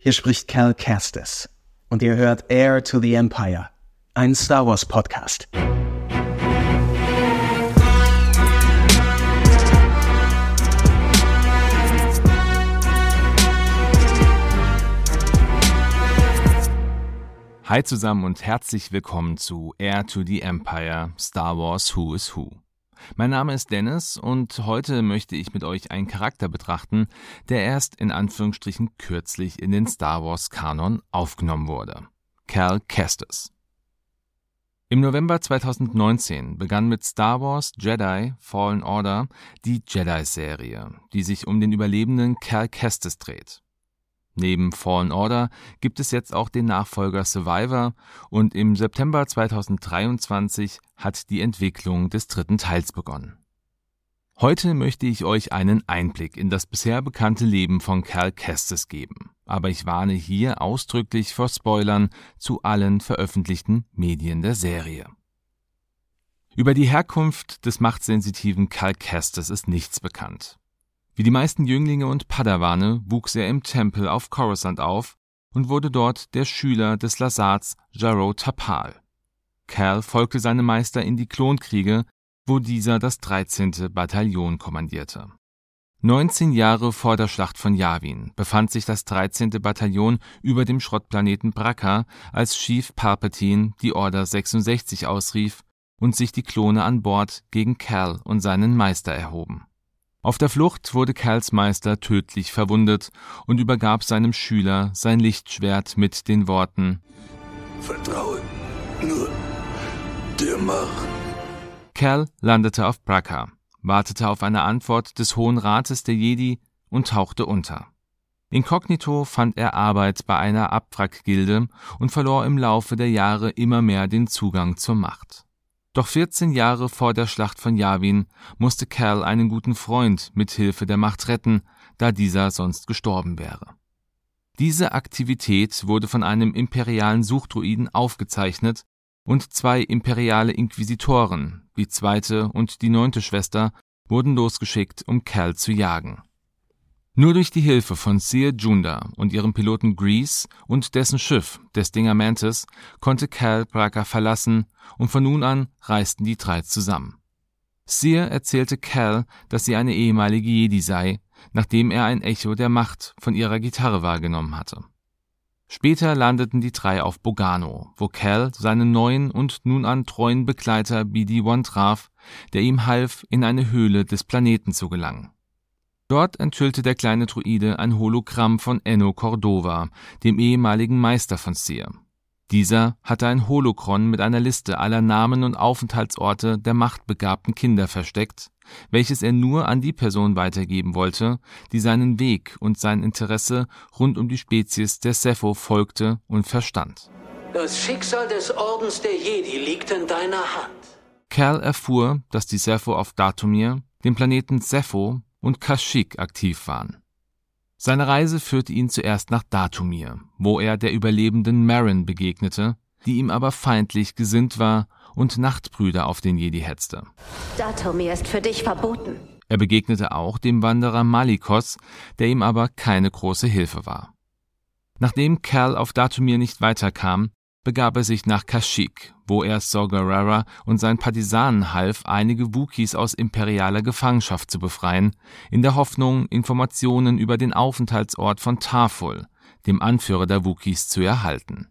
Hier spricht Cal Kestis und ihr hört Heir to the Empire, ein Star Wars Podcast. Hi zusammen und herzlich willkommen zu Air to the Empire Star Wars Who is Who. Mein Name ist Dennis und heute möchte ich mit euch einen Charakter betrachten, der erst in Anführungsstrichen kürzlich in den Star Wars Kanon aufgenommen wurde. Cal Kestis. Im November 2019 begann mit Star Wars Jedi Fallen Order die Jedi-Serie, die sich um den Überlebenden Cal Kestis dreht. Neben Fallen Order gibt es jetzt auch den Nachfolger Survivor und im September 2023 hat die Entwicklung des dritten Teils begonnen. Heute möchte ich euch einen Einblick in das bisher bekannte Leben von Cal Kestis geben, aber ich warne hier ausdrücklich vor Spoilern zu allen veröffentlichten Medien der Serie. Über die Herkunft des machtsensitiven Cal Kestis ist nichts bekannt. Wie die meisten Jünglinge und Padawane wuchs er im Tempel auf Coruscant auf und wurde dort der Schüler des Lasats Jaro Tapal. Cal folgte seinem Meister in die Klonkriege, wo dieser das 13. Bataillon kommandierte. 19 Jahre vor der Schlacht von Yavin befand sich das 13. Bataillon über dem Schrottplaneten Bracca, als Chief Palpatine die Order 66 ausrief und sich die Klone an Bord gegen Cal und seinen Meister erhoben. Auf der Flucht wurde Cals Meister tödlich verwundet und übergab seinem Schüler sein Lichtschwert mit den Worten Vertraue nur der Macht. Cal landete auf Bracca, wartete auf eine Antwort des Hohen Rates der Jedi und tauchte unter. Inkognito fand er Arbeit bei einer Abwrackgilde und verlor im Laufe der Jahre immer mehr den Zugang zur Macht. Doch 14 Jahre vor der Schlacht von Yavin musste Cal einen guten Freund mit Hilfe der Macht retten, da dieser sonst gestorben wäre. Diese Aktivität wurde von einem imperialen Suchdruiden aufgezeichnet und zwei imperiale Inquisitoren, die zweite und die neunte Schwester, wurden losgeschickt, um Cal zu jagen. Nur durch die Hilfe von Seer Junda und ihrem Piloten Grease und dessen Schiff, der Stinger Mantis, konnte Cal Braca verlassen und von nun an reisten die drei zusammen. Seer erzählte Cal, dass sie eine ehemalige Jedi sei, nachdem er ein Echo der Macht von ihrer Gitarre wahrgenommen hatte. Später landeten die drei auf Bogano, wo Cal seinen neuen und nun an treuen Begleiter BD-1 traf, der ihm half, in eine Höhle des Planeten zu gelangen. Dort enthüllte der kleine Druide ein Hologramm von Enno Cordova, dem ehemaligen Meister von Seer. Dieser hatte ein Holokron mit einer Liste aller Namen und Aufenthaltsorte der machtbegabten Kinder versteckt, welches er nur an die Person weitergeben wollte, die seinen Weg und sein Interesse rund um die Spezies der Sepho folgte und verstand. Das Schicksal des Ordens der Jedi liegt in deiner Hand. Cal erfuhr, dass die Sepho auf Datumir, dem Planeten Sepho, und Kashyyyk aktiv waren. Seine Reise führte ihn zuerst nach Datumir, wo er der überlebenden Marin begegnete, die ihm aber feindlich gesinnt war und Nachtbrüder auf den Jedi hetzte. Datumir ist für dich verboten. Er begegnete auch dem Wanderer Malikos, der ihm aber keine große Hilfe war. Nachdem Cal auf Datumir nicht weiterkam, begab er sich nach Kashyyyk, wo er Saw Gerrera und seinen Partisanen half, einige Wookies aus imperialer Gefangenschaft zu befreien, in der Hoffnung, Informationen über den Aufenthaltsort von Tarful, dem Anführer der Wookies, zu erhalten.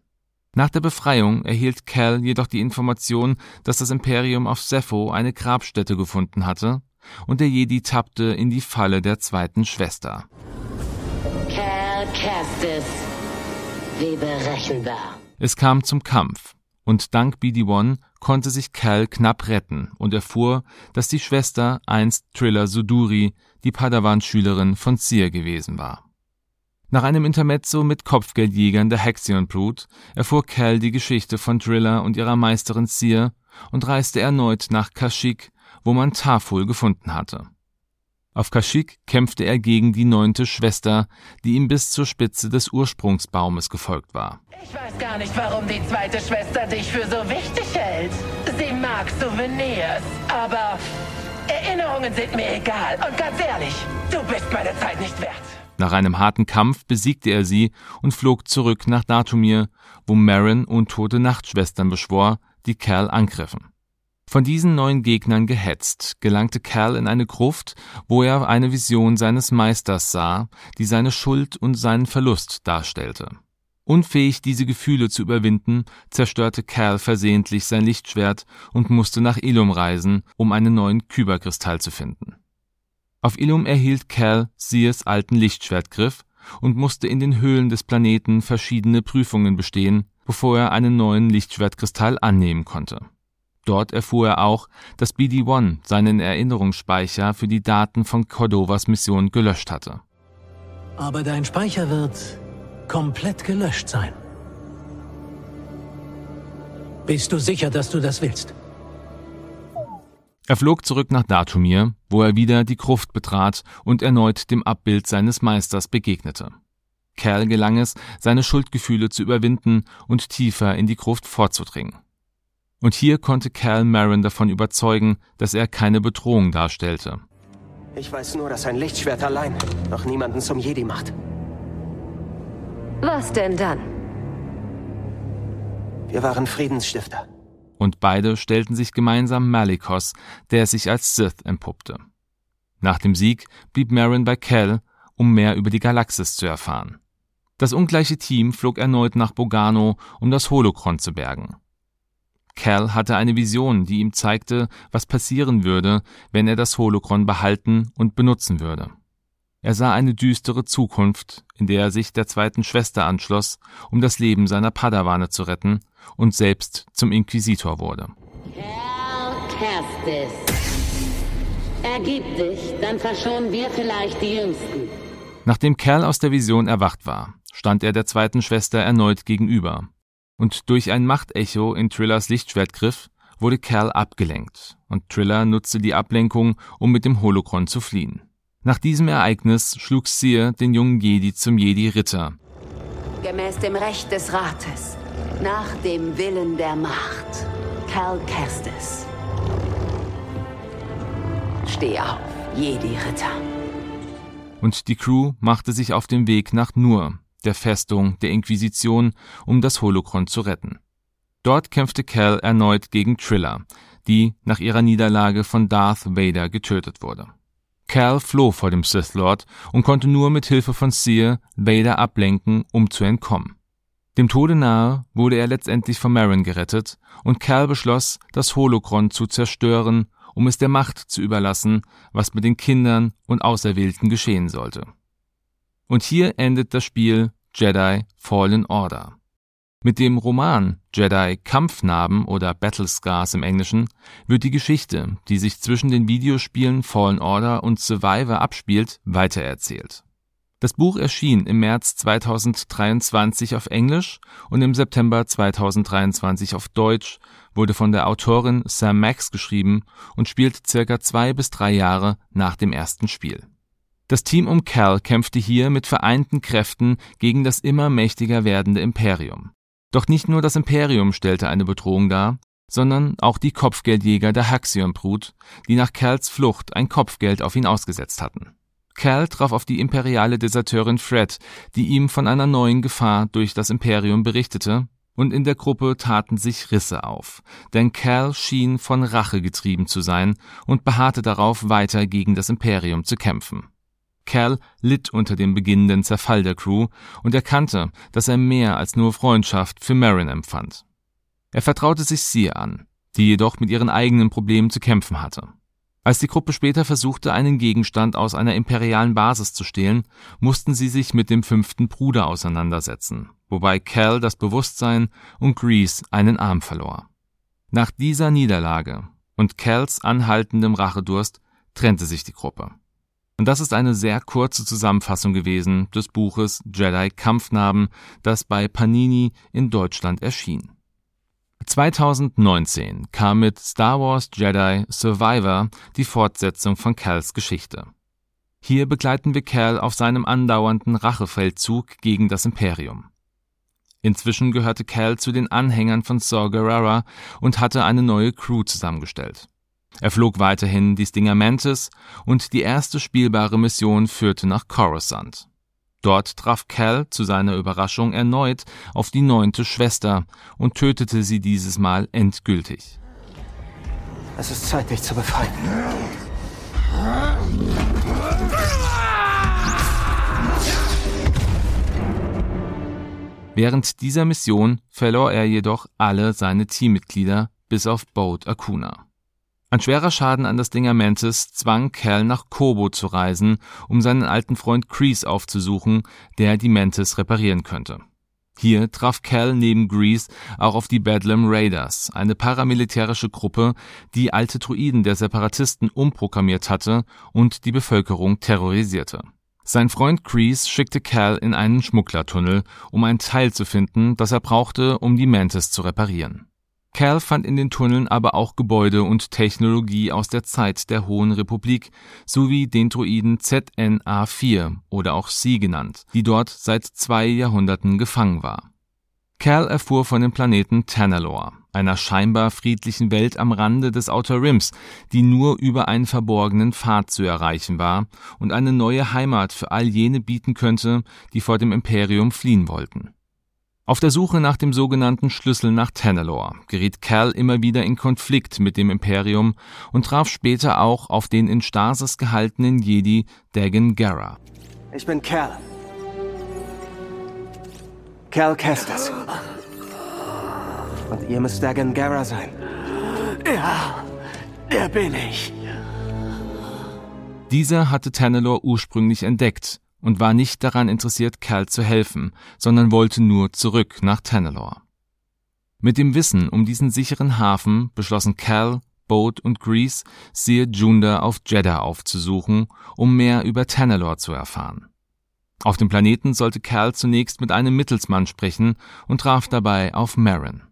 Nach der Befreiung erhielt Cal jedoch die Information, dass das Imperium auf Sepho eine Grabstätte gefunden hatte, und der Jedi tappte in die Falle der zweiten Schwester. Cal Kestis. Wie berechenbar. Es kam zum Kampf, und dank BD-1 konnte sich Cal knapp retten und erfuhr, dass die Schwester einst Trilla Suduri, die Padawan-Schülerin von Seer gewesen war. Nach einem Intermezzo mit Kopfgeldjägern der Hexion Brut erfuhr Cal die Geschichte von Trilla und ihrer Meisterin Seer und reiste erneut nach Kashyyyk, wo man Taful gefunden hatte. Auf Kashyyyk kämpfte er gegen die neunte Schwester, die ihm bis zur Spitze des Ursprungsbaumes gefolgt war. Ich weiß gar nicht, warum die zweite Schwester dich für so wichtig hält. Sie mag Souvenirs, aber Erinnerungen sind mir egal. Und ganz ehrlich, du bist meine Zeit nicht wert. Nach einem harten Kampf besiegte er sie und flog zurück nach Datumir, wo Marin untote Nachtschwestern beschwor, die Cal angriffen. Von diesen neuen Gegnern gehetzt, gelangte Cal in eine Gruft, wo er eine Vision seines Meisters sah, die seine Schuld und seinen Verlust darstellte. Unfähig, diese Gefühle zu überwinden, zerstörte Cal versehentlich sein Lichtschwert und musste nach Ilum reisen, um einen neuen Kyberkristall zu finden. Auf Ilum erhielt Cal Sears alten Lichtschwertgriff und musste in den Höhlen des Planeten verschiedene Prüfungen bestehen, bevor er einen neuen Lichtschwertkristall annehmen konnte. Dort erfuhr er auch, dass BD-1 seinen Erinnerungsspeicher für die Daten von Cordovas Mission gelöscht hatte. Aber dein Speicher wird komplett gelöscht sein. Bist du sicher, dass du das willst? Er flog zurück nach Datumir, wo er wieder die Gruft betrat und erneut dem Abbild seines Meisters begegnete. Cal gelang es, seine Schuldgefühle zu überwinden und tiefer in die Gruft vorzudringen. Und hier konnte Cal Marin davon überzeugen, dass er keine Bedrohung darstellte. Ich weiß nur, dass ein Lichtschwert allein noch niemanden zum Jedi macht. Was denn dann? Wir waren Friedensstifter. Und beide stellten sich gemeinsam Malikos, der sich als Sith entpuppte. Nach dem Sieg blieb Marin bei Cal, um mehr über die Galaxis zu erfahren. Das ungleiche Team flog erneut nach Bogano, um das Holokron zu bergen. Cal hatte eine Vision, die ihm zeigte, was passieren würde, wenn er das Holokron behalten und benutzen würde. Er sah eine düstere Zukunft, in der er sich der zweiten Schwester anschloss, um das Leben seiner Padawane zu retten und selbst zum Inquisitor wurde. Cal Kestis. Ergib dich, dann verschonen wir vielleicht die Jüngsten. Nachdem Cal aus der Vision erwacht war, stand er der zweiten Schwester erneut gegenüber. Und durch ein Machtecho in Trillers Lichtschwertgriff wurde Cal abgelenkt, und Triller nutzte die Ablenkung, um mit dem Holokron zu fliehen. Nach diesem Ereignis schlug Seer den jungen Jedi zum Jedi-Ritter. Gemäß dem Recht des Rates, nach dem Willen der Macht. Cal Kestis. Steh auf, Jedi-Ritter. Und die Crew machte sich auf den Weg nach Nur, der Festung der Inquisition, um das Holokron zu retten. Dort kämpfte Cal erneut gegen Triller, die nach ihrer Niederlage von Darth Vader getötet wurde. Cal floh vor dem Sith Lord und konnte nur mit Hilfe von Seer Vader ablenken, um zu entkommen. Dem Tode nahe wurde er letztendlich von Marin gerettet und Cal beschloss, das Holokron zu zerstören, um es der Macht zu überlassen, was mit den Kindern und Auserwählten geschehen sollte. Und hier endet das Spiel Jedi Fallen Order. Mit dem Roman Jedi Kampfnarben oder Battle Scars im Englischen wird die Geschichte, die sich zwischen den Videospielen Fallen Order und Survivor abspielt, weitererzählt. Das Buch erschien im März 2023 auf Englisch und im September 2023 auf Deutsch, wurde von der Autorin Sam Max geschrieben und spielt circa zwei bis drei Jahre nach dem ersten Spiel. Das Team um Cal kämpfte hier mit vereinten Kräften gegen das immer mächtiger werdende Imperium. Doch nicht nur das Imperium stellte eine Bedrohung dar, sondern auch die Kopfgeldjäger der Haxion-Brut, die nach Cals Flucht ein Kopfgeld auf ihn ausgesetzt hatten. Cal traf auf die imperiale Deserteurin Fred, die ihm von einer neuen Gefahr durch das Imperium berichtete, und in der Gruppe taten sich Risse auf, denn Cal schien von Rache getrieben zu sein und beharrte darauf, weiter gegen das Imperium zu kämpfen. Cal litt unter dem beginnenden Zerfall der Crew und erkannte, dass er mehr als nur Freundschaft für Marin empfand. Er vertraute sich Seer an, die jedoch mit ihren eigenen Problemen zu kämpfen hatte. Als die Gruppe später versuchte, einen Gegenstand aus einer imperialen Basis zu stehlen, mussten sie sich mit dem fünften Bruder auseinandersetzen, wobei Cal das Bewusstsein und Grease einen Arm verlor. Nach dieser Niederlage und Cals anhaltendem Rachedurst trennte sich die Gruppe. Und das ist eine sehr kurze Zusammenfassung gewesen des Buches Jedi Kampfnarben, das bei Panini in Deutschland erschien. 2019 kam mit Star Wars Jedi Survivor die Fortsetzung von Cals Geschichte. Hier begleiten wir Cal auf seinem andauernden Rachefeldzug gegen das Imperium. Inzwischen gehörte Cal zu den Anhängern von Saw Gerrera und hatte eine neue Crew zusammengestellt. Er flog weiterhin die Stinger Mantis und die erste spielbare Mission führte nach Coruscant. Dort traf Cal zu seiner Überraschung erneut auf die neunte Schwester und tötete sie dieses Mal endgültig. Es ist Zeit, dich zu befreien. Während dieser Mission verlor er jedoch alle seine Teammitglieder bis auf Boat Acuna. Ein schwerer Schaden an das Dinger Mantis zwang Cal nach Kobo zu reisen, um seinen alten Freund Grease aufzusuchen, der die Mantis reparieren könnte. Hier traf Cal neben Grease auch auf die Bedlam Raiders, eine paramilitärische Gruppe, die alte Druiden der Separatisten umprogrammiert hatte und die Bevölkerung terrorisierte. Sein Freund Grease schickte Cal in einen Schmugglertunnel, um ein Teil zu finden, das er brauchte, um die Mantis zu reparieren. Cal fand in den Tunneln aber auch Gebäude und Technologie aus der Zeit der Hohen Republik sowie den Droiden ZNA-4 oder auch C genannt, die dort seit zwei Jahrhunderten gefangen war. Cal erfuhr von dem Planeten Tanalor, einer scheinbar friedlichen Welt am Rande des Outer Rims, die nur über einen verborgenen Pfad zu erreichen war und eine neue Heimat für all jene bieten könnte, die vor dem Imperium fliehen wollten. Auf der Suche nach dem sogenannten Schlüssel nach Tanalor geriet Cal immer wieder in Konflikt mit dem Imperium und traf später auch auf den in Stasis gehaltenen Jedi Dagan Gera. Ich bin Cal. Cal Kestis. Und ihr müsst Dagan Gera sein. Ja, der bin ich. Dieser hatte Tanalor ursprünglich entdeckt und war nicht daran interessiert, Cal zu helfen, sondern wollte nur zurück nach Tanalor. Mit dem Wissen um diesen sicheren Hafen beschlossen Cal, Boat und Grease, Sir Junda auf Jeddah aufzusuchen, um mehr über Tanalor zu erfahren. Auf dem Planeten sollte Cal zunächst mit einem Mittelsmann sprechen und traf dabei auf Marin.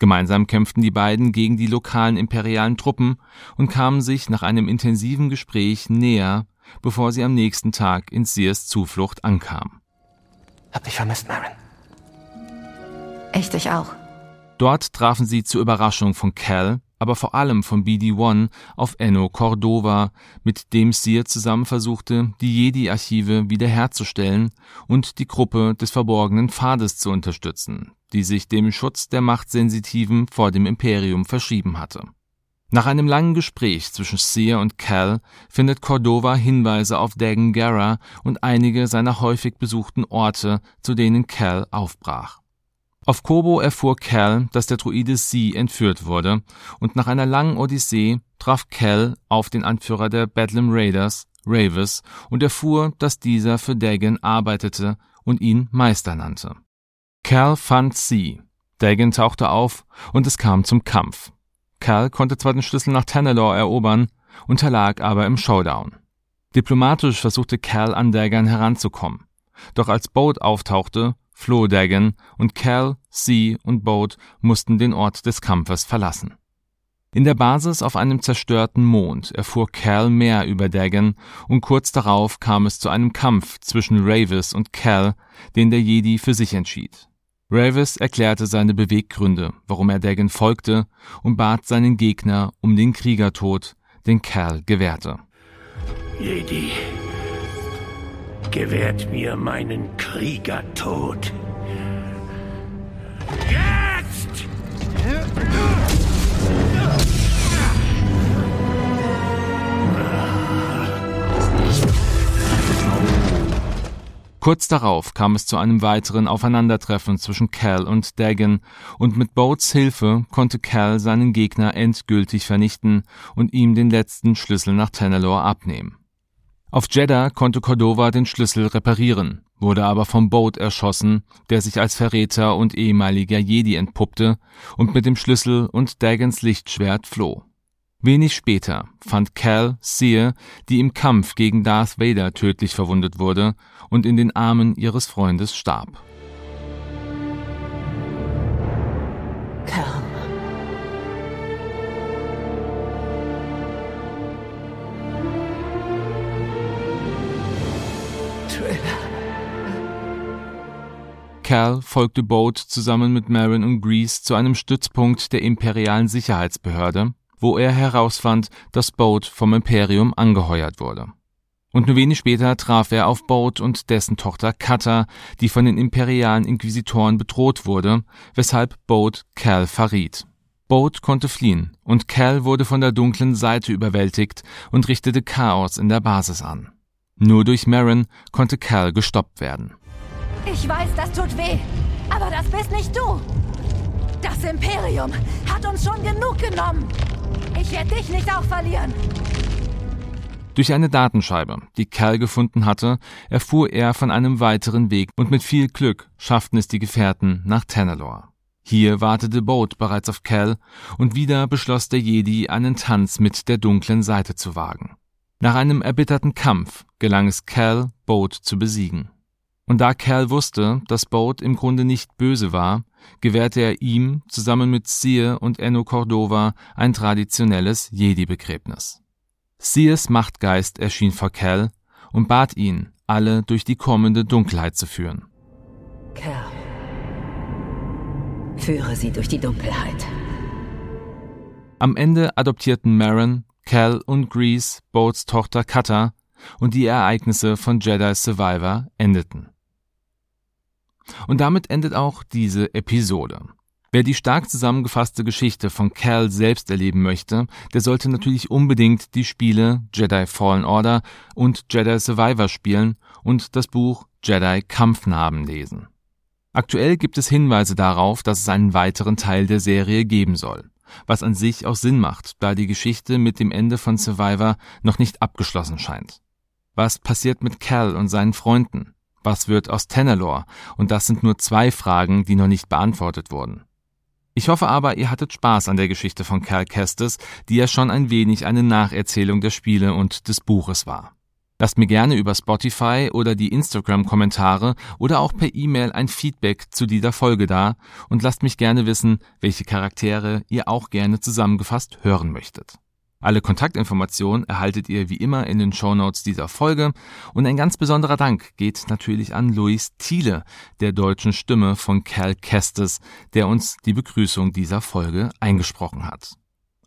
Gemeinsam kämpften die beiden gegen die lokalen imperialen Truppen und kamen sich nach einem intensiven Gespräch näher, bevor sie am nächsten Tag in Sears Zuflucht ankam. Hab dich vermisst, Marin. Ich dich auch. Dort trafen sie zur Überraschung von Cal, aber vor allem von BD-1 auf Enno Cordova, mit dem Sear zusammen versuchte, die Jedi-Archive wiederherzustellen und die Gruppe des verborgenen Pfades zu unterstützen, die sich dem Schutz der Machtsensitiven vor dem Imperium verschrieben hatte. Nach einem langen Gespräch zwischen Sear und Cal findet Cordova Hinweise auf Dagan Gera und einige seiner häufig besuchten Orte, zu denen Cal aufbrach. Auf Kobo erfuhr Cal, dass der Druide C entführt wurde, und nach einer langen Odyssee traf Cal auf den Anführer der Bedlam Raiders, Ravis, und erfuhr, dass dieser für Dagan arbeitete und ihn Meister nannte. Cal fand C. Dagan tauchte auf und es kam zum Kampf. Cal konnte zwar den Schlüssel nach Tanalor erobern, unterlag aber im Showdown. Diplomatisch versuchte Cal an Dagan heranzukommen. Doch als Boat auftauchte, floh Dagan und Cal, C und Boat mussten den Ort des Kampfes verlassen. In der Basis auf einem zerstörten Mond erfuhr Cal mehr über Dagan und kurz darauf kam es zu einem Kampf zwischen Ravis und Cal, den der Jedi für sich entschied. Ravis erklärte seine Beweggründe, warum er Dagan folgte und bat seinen Gegner um den Kriegertod, den Cal gewährte. Jedi, gewährt mir meinen Kriegertod. Jetzt! Kurz darauf kam es zu einem weiteren Aufeinandertreffen zwischen Cal und Dagan, und mit Boats Hilfe konnte Cal seinen Gegner endgültig vernichten und ihm den letzten Schlüssel nach Tanalor abnehmen. Auf Jeddah konnte Cordova den Schlüssel reparieren, wurde aber vom Boat erschossen, der sich als Verräter und ehemaliger Jedi entpuppte und mit dem Schlüssel und Dagans Lichtschwert floh. Wenig später fand Cal Seer, die im Kampf gegen Darth Vader tödlich verwundet wurde und in den Armen ihres Freundes starb. Cal. Cal folgte Boat zusammen mit Marin und Grease zu einem Stützpunkt der imperialen Sicherheitsbehörde, wo er herausfand, dass Boat vom Imperium angeheuert wurde. Und nur wenig später traf er auf Boat und dessen Tochter Kata, die von den imperialen Inquisitoren bedroht wurde, weshalb Boat Cal verriet. Boat konnte fliehen und Cal wurde von der dunklen Seite überwältigt und richtete Chaos in der Basis an. Nur durch Marin konnte Cal gestoppt werden. Ich weiß, das tut weh, aber das bist nicht du. Das Imperium hat uns schon genug genommen. Ich werde dich nicht auch verlieren. Durch eine Datenscheibe, die Cal gefunden hatte, erfuhr er von einem weiteren Weg und mit viel Glück schafften es die Gefährten nach Tanalor. Hier wartete Boat bereits auf Cal und wieder beschloss der Jedi, einen Tanz mit der dunklen Seite zu wagen. Nach einem erbitterten Kampf gelang es Cal, Boat zu besiegen. Und da Cal wusste, dass Boat im Grunde nicht böse war, gewährte er ihm zusammen mit Seer und Enno Cordova ein traditionelles Jedi-Begräbnis. Seers Machtgeist erschien vor Cal und bat ihn, alle durch die kommende Dunkelheit zu führen. Cal, führe sie durch die Dunkelheit. Am Ende adoptierten Marin, Cal und Grease Boats Tochter Kata und die Ereignisse von Jedi Survivor endeten. Und damit endet auch diese Episode. Wer die stark zusammengefasste Geschichte von Cal selbst erleben möchte, der sollte natürlich unbedingt die Spiele Jedi Fallen Order und Jedi Survivor spielen und das Buch Jedi Kampfnarben lesen. Aktuell gibt es Hinweise darauf, dass es einen weiteren Teil der Serie geben soll, was an sich auch Sinn macht, da die Geschichte mit dem Ende von Survivor noch nicht abgeschlossen scheint. Was passiert mit Cal und seinen Freunden? Was wird aus Tenelor? Und das sind nur zwei Fragen, die noch nicht beantwortet wurden. Ich hoffe aber, ihr hattet Spaß an der Geschichte von Cal Kestis, die ja schon ein wenig eine Nacherzählung der Spiele und des Buches war. Lasst mir gerne über Spotify oder die Instagram-Kommentare oder auch per E-Mail ein Feedback zu dieser Folge da und lasst mich gerne wissen, welche Charaktere ihr auch gerne zusammengefasst hören möchtet. Alle Kontaktinformationen erhaltet ihr wie immer in den Shownotes dieser Folge und ein ganz besonderer Dank geht natürlich an Luis Thiele, der deutschen Stimme von Cal Kestis, der uns die Begrüßung dieser Folge eingesprochen hat.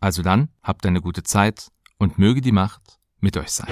Also dann, habt eine gute Zeit und möge die Macht mit euch sein.